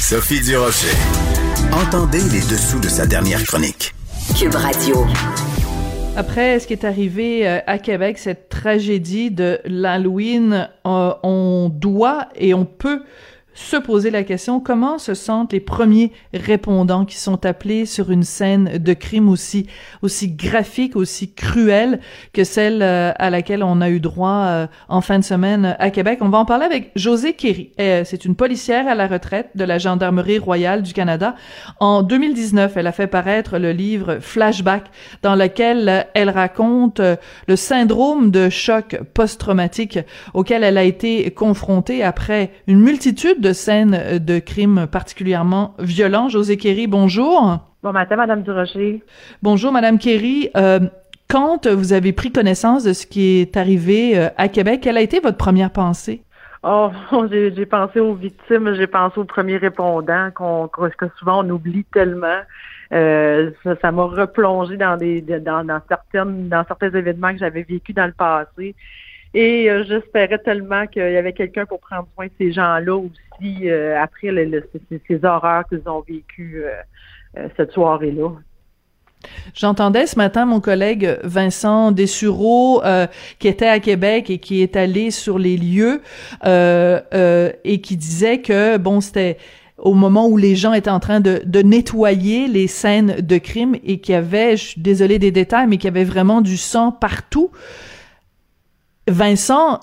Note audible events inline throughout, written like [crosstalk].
Sophie Durocher. Entendez les dessous de sa dernière chronique. Cube Radio. Après ce qui est arrivé euh, à Québec, cette tragédie de l'Halloween, euh, on doit et on peut se poser la question comment se sentent les premiers répondants qui sont appelés sur une scène de crime aussi aussi graphique, aussi cruelle que celle euh, à laquelle on a eu droit euh, en fin de semaine à Québec? On va en parler avec José Kerry. Euh, c'est une policière à la retraite de la Gendarmerie royale du Canada. En 2019, elle a fait paraître le livre Flashback dans lequel elle raconte le syndrome de choc post-traumatique auquel elle a été confrontée après une multitude de scènes euh, de crimes particulièrement violents. José Kerry, bonjour. Bon matin, Madame Durocher. Bonjour, Madame Kerry. Euh, quand vous avez pris connaissance de ce qui est arrivé euh, à Québec, quelle a été votre première pensée? Oh, [laughs] j'ai pensé aux victimes, j'ai pensé aux premiers répondants qu'on que souvent on oublie tellement. ça m'a replongé dans des dans, dans certaines dans certains événements que j'avais vécu dans le passé. Et euh, j'espérais tellement qu'il y avait quelqu'un pour prendre soin de ces gens-là aussi euh, après ces, horreurs qu'ils ont vécues euh, cette soirée-là. J'entendais ce matin mon collègue Vincent Dessureau qui était à Québec et qui est allé sur les lieux et qui disait que bon c'était au moment où les gens étaient en train de, de nettoyer les scènes de crime et qu'il y avait, je suis désolée des détails, mais qu'il y avait vraiment du sang partout. Vincent,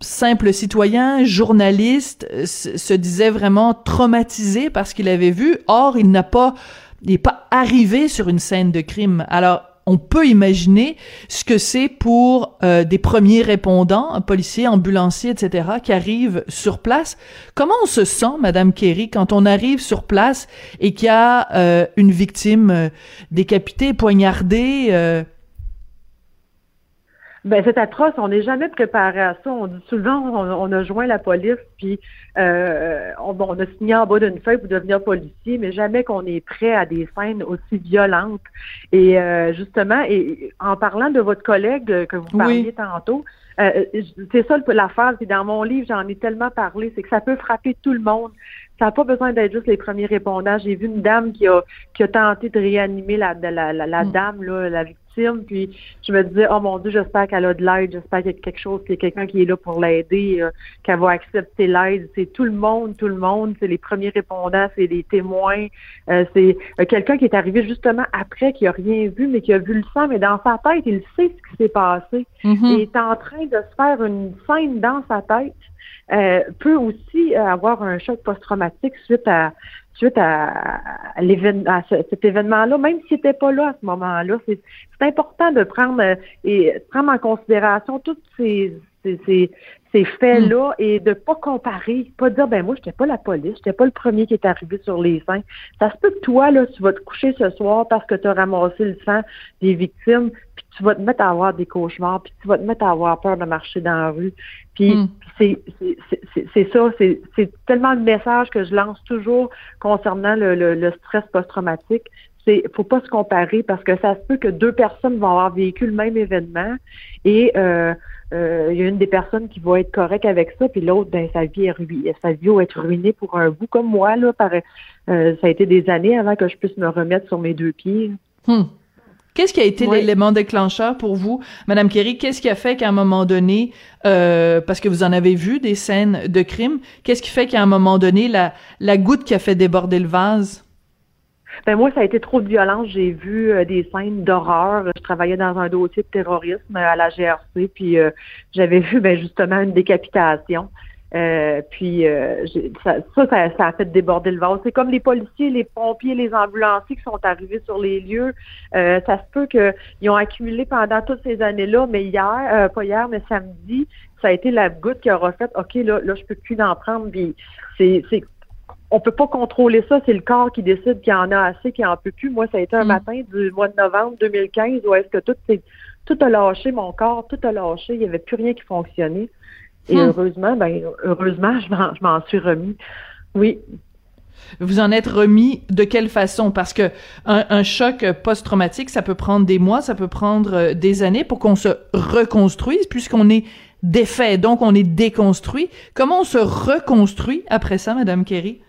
simple citoyen, journaliste, se disait vraiment traumatisé parce qu'il avait vu. Or, il n'a pas, il n'est pas arrivé sur une scène de crime. Alors, on peut imaginer ce que c'est pour euh, des premiers répondants, policiers, ambulanciers, etc., qui arrivent sur place. Comment on se sent, Madame Kerry, quand on arrive sur place et qu'il y a euh, une victime euh, décapitée, poignardée ben, c'est atroce. On n'est jamais préparé à ça. On dit souvent, on, a joint la police, puis euh, on, on, a signé en bas d'une feuille pour devenir policier, mais jamais qu'on est prêt à des scènes aussi violentes. Et euh, justement, et en parlant de votre collègue que vous parliez tantôt, euh, c'est ça l'affaire. Puis dans mon livre, j'en ai tellement parlé, c'est que ça peut frapper tout le monde. Ça n'a pas besoin d'être juste les premiers répondants. J'ai vu une dame qui a qui a tenté de réanimer la la, la, la mm. dame là, la victime puis je me disais, oh mon Dieu, j'espère qu'elle a de l'aide, j'espère qu'il y a quelque chose, qu'il y a quelqu'un qui est là pour l'aider, euh, qu'elle va accepter l'aide. C'est tout le monde, tout le monde, c'est les premiers répondants, c'est les témoins, euh, c'est euh, quelqu'un qui est arrivé justement après, qui a rien vu, mais qui a vu le sang, mais dans sa tête, il sait ce qui s'est passé. Mm-hmm. Il est en train de se faire une scène dans sa tête. peut aussi avoir un choc post-traumatique suite à suite à, l'événement, cet événement-là, même s'il n'était pas là à ce moment-là, c'est important de prendre et prendre en considération toutes ces, ces, ces faits-là hmm. et de pas comparer, pas dire ben moi j'étais pas la police, j'étais pas le premier qui est arrivé sur les seins. Ça se peut que toi là tu vas te coucher ce soir parce que tu as ramassé le sang des victimes, puis tu vas te mettre à avoir des cauchemars, puis tu vas te mettre à avoir peur de marcher dans la rue. Puis hmm. c'est c'est ça, c'est tellement le message que je lance toujours concernant le, le, le stress post-traumatique, c'est faut pas se comparer parce que ça se peut que deux personnes vont avoir vécu le même événement et euh, euh, il y a une des personnes qui va être correcte avec ça, puis l'autre, ben, sa vie est ruinée, sa vie va être ruinée pour un bout comme moi, là, par, euh, ça a été des années avant que je puisse me remettre sur mes deux pieds. Hmm. Qu'est-ce qui a été l'élément déclencheur pour vous, Madame Kerry? Qu'est-ce qui a fait qu'à un moment donné, euh, parce que vous en avez vu des scènes de crime, qu'est-ce qui fait qu'à un moment donné, la, la goutte qui a fait déborder le vase? Ben moi, ça a été trop de violence. J'ai vu euh, des scènes d'horreur. Je travaillais dans un dossier de terrorisme à la GRC, puis euh, j'avais vu ben, justement une décapitation. Euh, puis ça, ça, ça, a fait déborder le vase. C'est comme les policiers, les pompiers, les ambulanciers qui sont arrivés sur les lieux. ça se peut qu'ils ont accumulé pendant toutes ces années-là, mais hier, pas hier, mais samedi, ça a été la goutte qui aura fait OK, là, là, je peux plus en prendre. Puis c'est on peut pas contrôler ça, c'est le corps qui décide qu'il en a assez, qu'il en peut plus. Moi, ça a été un mm. matin du mois de novembre 2015 où est-ce que tout, tout a lâché, mon corps, tout a lâché, il n'y avait plus rien qui fonctionnait. Et hmm. heureusement, ben heureusement, je m'en suis remis. Oui. Vous en êtes remis de quelle façon? Parce que un, choc post-traumatique, ça peut prendre des mois, ça peut prendre euh, des années pour qu'on se reconstruise, puisqu'on est défait, donc on est déconstruit. Comment on se reconstruit après ça, Madame Kerry?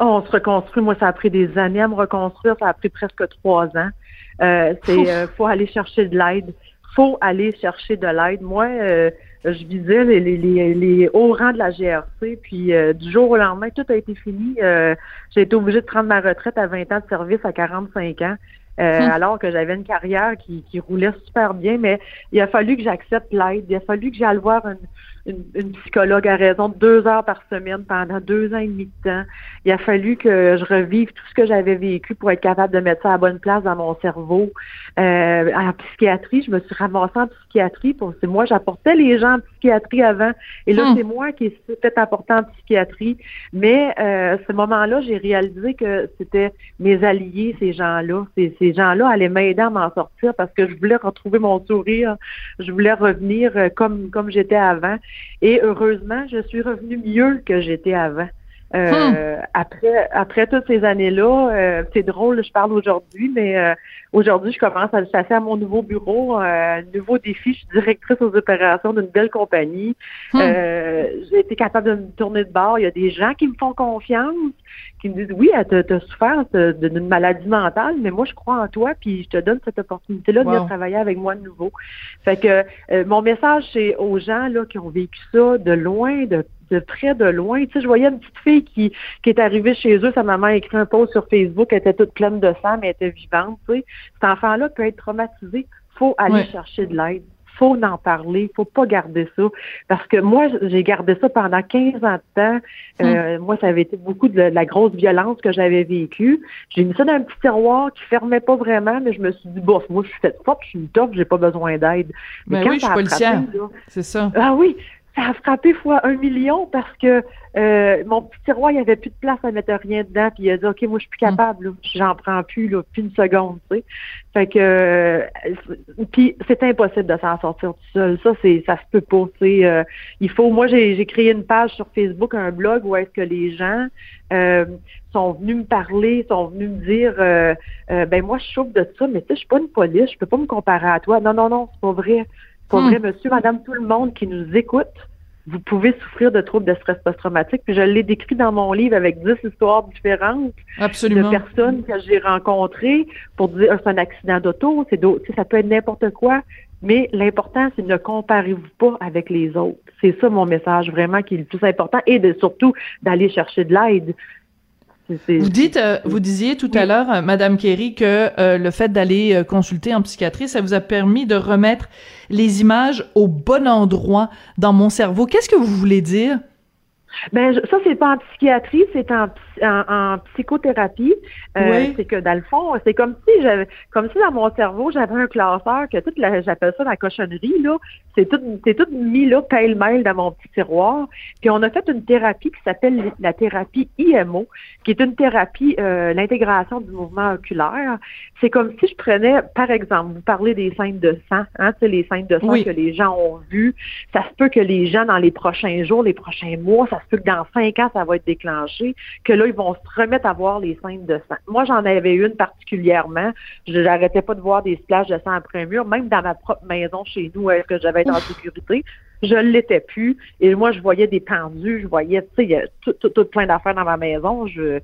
Oh, on se reconstruit. Moi, ça a pris des années à me reconstruire. Ça a pris presque trois ans. Euh, c'est euh, faut aller chercher de l'aide. Faut aller chercher de l'aide. Moi, euh, je visais les, les, les, hauts rangs de la GRC, puis euh, du jour au lendemain, tout a été fini. J'ai été obligée de prendre ma retraite à 20 ans de service à 45 ans. Hum. alors que j'avais une carrière qui, qui roulait super bien, mais il a fallu que j'accepte l'aide, il a fallu que j'aille voir une, une, psychologue à raison de deux heures par semaine pendant deux ans et demi de temps. Il a fallu que je revive tout ce que j'avais vécu pour être capable de mettre ça à bonne place dans mon cerveau. Euh, en psychiatrie, je me suis ramassée en psychiatrie. Pour, c'est moi, j'apportais les gens en psychiatrie avant. Et là, hmm. c'est moi qui ai fait apporter en psychiatrie. Mais euh, ce moment-là, j'ai réalisé que c'était mes alliés, ces gens-là. Ces, ces gens-là allaient m'aider à m'en sortir parce que je voulais retrouver mon sourire. Je voulais revenir euh, comme, comme j'étais avant. Et heureusement, je suis revenue mieux que j'étais avant. Euh, hmm. Après, après toutes ces années-là, euh, c'est drôle, je parle aujourd'hui, mais euh, aujourd'hui, je commence à chasser à mon nouveau bureau, un nouveau défi. Je suis directrice aux opérations d'une belle compagnie. Hmm. J'ai été capable de me tourner de bord. Il y a des gens qui me font confiance, qui me disent oui, tu as, souffert d'une maladie mentale, mais moi je crois en toi, puis je te donne cette opportunité-là de venir travailler avec moi de nouveau. Fait que mon message c'est aux gens là qui ont vécu ça de loin, de de près, de loin. Tu sais, je voyais une petite fille qui, qui est arrivée chez eux, sa maman a écrit un post sur Facebook, elle était toute pleine de sang, mais elle était vivante. Tu sais. Cet enfant-là peut être traumatisé. faut aller chercher de l'aide faut en parler, faut pas garder ça. Parce que moi, j'ai gardé ça pendant 15 ans de temps. Euh, hum. Moi, ça avait été beaucoup de, la grosse violence que j'avais vécue. J'ai mis ça dans un petit tiroir qui fermait pas vraiment, mais je me suis dit, bof, moi, je suis faite forte, je suis une top, j'ai pas besoin d'aide. Mais, ben oui, je suis policière. C'est ça. Ah oui, ça a frappé fois un million parce que euh, mon petit tiroir, il n'y avait plus de place à mettre rien dedans. Puis il a dit OK, moi je suis plus capable, j'en prends plus, là, plus une seconde, tu sais. Fait que euh, puis c'est impossible de s'en sortir tout seul. Ça, c'est ça se peut pas. Tu sais. Euh, il faut. Moi, j'ai créé une page sur Facebook, un blog où est-ce que les gens sont venus me parler, sont venus me dire ben moi je souffre de ça, mais tu sais, je suis pas une police, je peux pas me comparer à toi. Non, non, non, c'est pas vrai. Pour hmm. vrai, monsieur, madame, tout le monde qui nous écoute, vous pouvez souffrir de troubles de stress post-traumatique. Puis je l'ai décrit dans mon livre avec dix histoires différentes Absolument. de personnes que j'ai rencontrées pour dire ah, c'est un accident d'auto, c'est ça peut être n'importe quoi. Mais l'important, c'est ne comparez-vous pas avec les autres. C'est ça mon message vraiment qui est le plus important et de surtout d'aller chercher de l'aide. Vous dites, euh, vous disiez tout à l'heure, euh, Madame Kerry, que euh, le fait d'aller consulter en psychiatrie, ça vous a permis de remettre les images au bon endroit dans mon cerveau. Qu'est-ce que vous voulez dire? Ben ça c'est pas en psychiatrie, c'est en, en, psychothérapie. Euh, C'est que dans le fond, c'est comme si j'avais, comme si dans mon cerveau j'avais un classeur que toute la, j'appelle ça la cochonnerie là. C'est tout, c'est tout mis là pêle-mêle dans mon petit tiroir. Puis on a fait une thérapie qui s'appelle la thérapie IMO, qui est une thérapie euh, l'intégration du mouvement oculaire. C'est comme si je prenais, par exemple, vous parlez des scènes de sang, hein, c'est les scènes de sang que les gens ont vues. Ça se peut que les gens dans les prochains jours, les prochains mois, ça que dans cinq ans, ça va être déclenché, que là, ils vont se remettre à voir les scènes de sang. Moi, j'en avais une particulièrement. Je n'arrêtais pas de voir des splash de sang après mur, même dans ma propre maison chez nous, est-ce que j'avais été en [laughs] sécurité? Je ne l'étais plus. Et moi, je voyais des pendus, je voyais, tu sais, tout, tout, plein d'affaires dans ma maison. Je,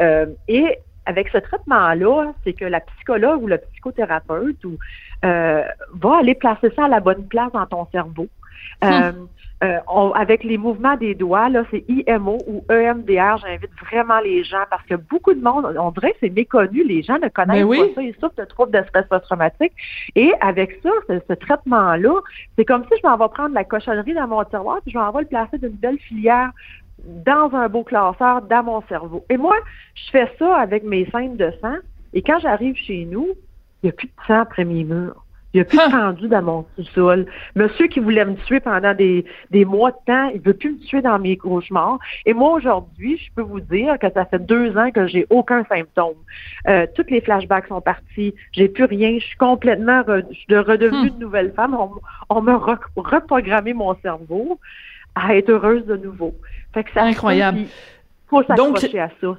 euh, et avec ce traitement-là, c'est que la psychologue ou le psychothérapeute ou, euh, va aller placer ça à la bonne place dans ton cerveau. Euh, euh, avec les mouvements des doigts, là, c'est IMO ou EMDR, j'invite vraiment les gens parce que beaucoup de monde, on dirait que c'est méconnu, les gens ne connaissent ben pas ça, ils souffrent de troubles de stress post-traumatique. Et avec ça, ce, traitement-là, c'est comme si je m'en vais prendre la cochonnerie dans mon tiroir puis je m'en vais le placer d'une belle filière dans un beau classeur dans mon cerveau. Et moi, je fais ça avec mes scènes de sang et quand j'arrive chez nous, il n'y a plus de sang après mes murs. Il a plus de pendu dans mon sous-sol. Monsieur qui voulait me tuer pendant des, des mois de temps, il veut plus me tuer dans mes cauchemars. Et moi, aujourd'hui, je peux vous dire que ça fait deux ans que j'ai aucun symptôme. Euh, toutes les flashbacks sont partis. J'ai plus rien. Je suis complètement je suis redevenue hmm. une nouvelle femme. On, m'a reprogrammé mon cerveau à être heureuse de nouveau. Fait que ça Incroyable. faut s'accrocher à ça.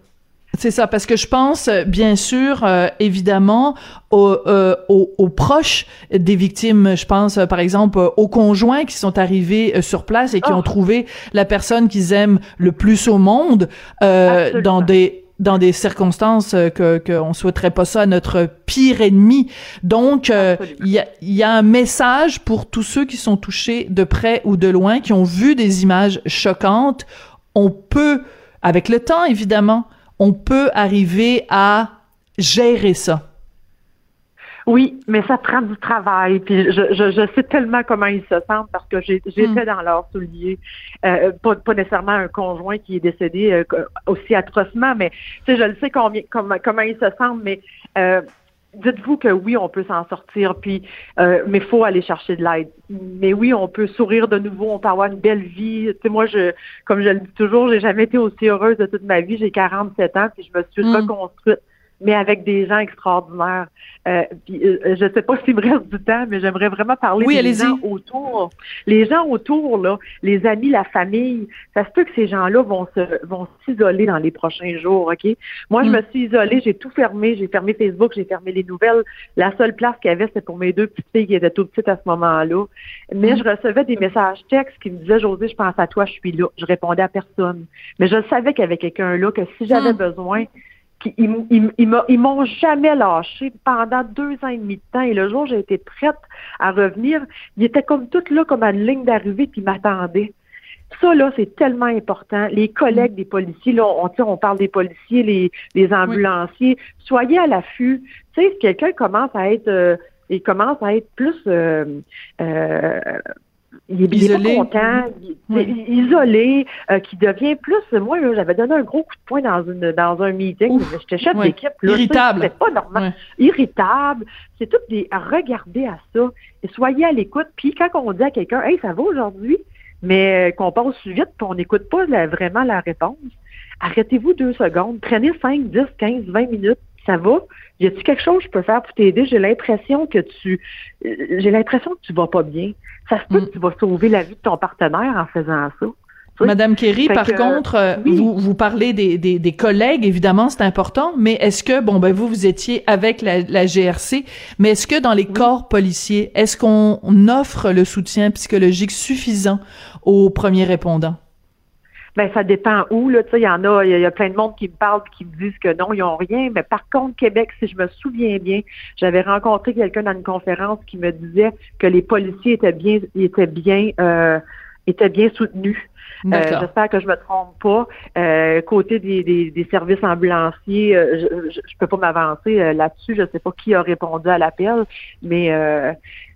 C'est ça, parce que je pense, euh, bien sûr, euh, évidemment, euh, aux, proches des victimes. Je pense, par exemple, aux conjoints qui sont arrivés sur place et qui ont oh. trouvé la personne qu'ils aiment le plus au monde dans des dans des circonstances que qu'on souhaiterait pas ça à notre pire ennemi. Donc, il y, a, y a un message pour tous ceux qui sont touchés de près ou de loin, qui ont vu des images choquantes. On peut, avec le temps, évidemment, on peut arriver à gérer ça. Oui, mais ça prend du travail. Puis je, je, sais tellement comment ils se sentent parce que j'étais hmm. dans leur soulier. Euh, pas, pas, nécessairement un conjoint qui est décédé euh, aussi atrocement, mais tu sais, je le sais combien, comment, comment ils se sentent, mais euh, dites-vous que oui, on peut s'en sortir, puis euh, mais faut aller chercher de l'aide. Mais oui, on peut sourire de nouveau, on peut avoir une belle vie. Tu sais, moi, je, comme je le dis toujours, j'ai jamais été aussi heureuse de toute ma vie. J'ai 47 ans, puis je me suis mm. reconstruite mais avec des gens extraordinaires. Euh, puis, euh, je sais pas [laughs] s'il me reste du temps, mais j'aimerais vraiment parler des gens autour. Les gens autour, là, les amis, la famille, ça se peut que ces gens-là vont se vont s'isoler dans les prochains jours, OK? Moi, je mm. me suis isolée, j'ai tout fermé, j'ai fermé Facebook, j'ai fermé les nouvelles. La seule place qu'il y avait, c'était pour mes deux petites filles qui étaient tout petites à ce moment-là. Mais mm. je recevais des messages textes qui me disaient, José, je pense à toi, je suis là. Je répondais à personne. Mais je savais qu'il y avait quelqu'un là, que si j'avais mm. besoin, ils, m'ont jamais lâché pendant deux ans et demi de temps. Et le jour où j'ai été prête à revenir, ils étaient comme toutes là, comme à une ligne d'arrivée, puis ils m'attendaient. Ça, là, c'est tellement important. Les collègues des policiers, là, on, on parle des policiers, les, les ambulanciers, soyez à l'affût. Tu sais, si quelqu'un commence à être, euh, il commence à être plus euh, euh, il est, isolé. pas content, isolé, euh, qui devient plus. Moi, j'avais donné un gros coup de poing dans une dans un meeting. J'étais chef d'équipe. Irritable. C'est pas normal. Irritable. C'est tout des à regarder à ça et soyez à l'écoute. Puis quand on dit à quelqu'un, hey, ça va aujourd'hui, mais qu'on passe vite, puis on n'écoute pas vraiment la réponse. Arrêtez-vous deux secondes, prenez 5, 10, 15, 20 minutes, ça va? Y a-t-il quelque chose que je peux faire pour t'aider? J'ai l'impression que tu, j'ai l'impression que tu vas pas bien. Ça se peut mm. que tu vas sauver la vie de ton partenaire en faisant ça. Madame Kerry, par contre, euh, vous, vous parlez des, des, des collègues, évidemment, c'est important, mais est-ce que, bon, ben vous, vous étiez avec la, la GRC, mais est-ce que dans les corps policiers, est-ce qu'on offre le soutien psychologique suffisant aux premiers répondants? Ben ça dépend où là. Tu sais, il y en a, il y, a plein de monde qui me parlent, qui me disent que non, ils ont rien. Mais par contre, Québec, si je me souviens bien, j'avais rencontré quelqu'un dans une conférence qui me disait que les policiers étaient bien, étaient bien, euh, étaient bien soutenus. Euh, j'espère que je me trompe pas. Euh, côté des, des, services ambulanciers, euh, je, je, peux pas m'avancer là-dessus. Je sais pas qui a répondu à l'appel, mais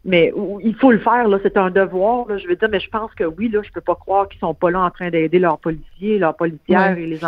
mais il faut le faire, là, c'est un devoir. Là, je veux dire, mais je pense que oui, là, je peux pas croire qu'ils sont pas là en train d'aider leurs policiers, leurs policières et les,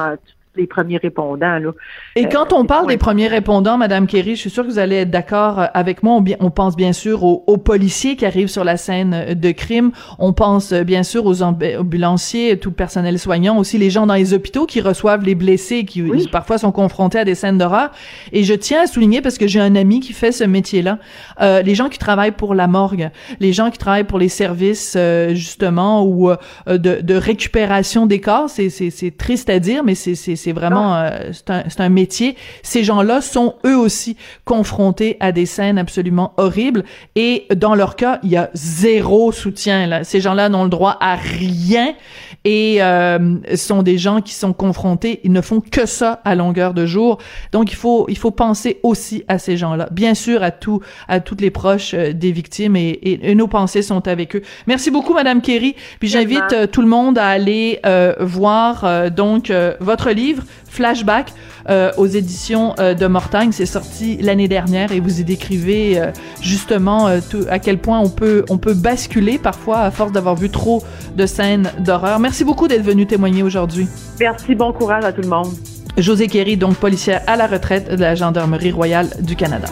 les premiers répondants. Là. Et euh, quand on parle des premiers répondants, Madame Kerry, je suis sûre que vous allez être d'accord euh, avec moi. On, on pense bien sûr aux, policiers qui arrivent sur la scène euh, de crime. On pense bien sûr aux ambulanciers, tout le personnel soignant, aussi les gens dans les hôpitaux qui reçoivent les blessés, qui parfois sont confrontés à des scènes d'horreur. Et je tiens à souligner parce que j'ai un ami qui fait ce métier-là, euh, les gens qui travaillent pour la morgue, les gens qui travaillent pour les services justement ou de, de récupération des corps. C'est triste à dire, mais c'est c'est vraiment euh, c'est un, un, métier. Ces gens-là sont eux aussi confrontés à des scènes absolument horribles et dans leur cas, il y a zéro soutien. Là. Ces gens-là n'ont le droit à rien et euh, sont des gens qui sont confrontés, ils ne font que ça à longueur de jour. Donc il faut il faut penser aussi à ces gens-là. Bien sûr à tout à toutes les proches euh, des victimes et, et, nos pensées sont avec eux. Merci beaucoup madame Kerry. Puis j'invite euh, tout le monde à aller euh, voir donc votre livre Flashback euh, aux éditions euh, de Mortagne. C'est sorti l'année dernière et vous y décrivez euh, justement tout, à quel point on peut on peut basculer parfois à force d'avoir vu trop de scènes d'horreur. Merci beaucoup d'être venu témoigner aujourd'hui. Merci, bon courage à tout le monde. José Kerry, donc policière à la retraite de la Gendarmerie royale du Canada.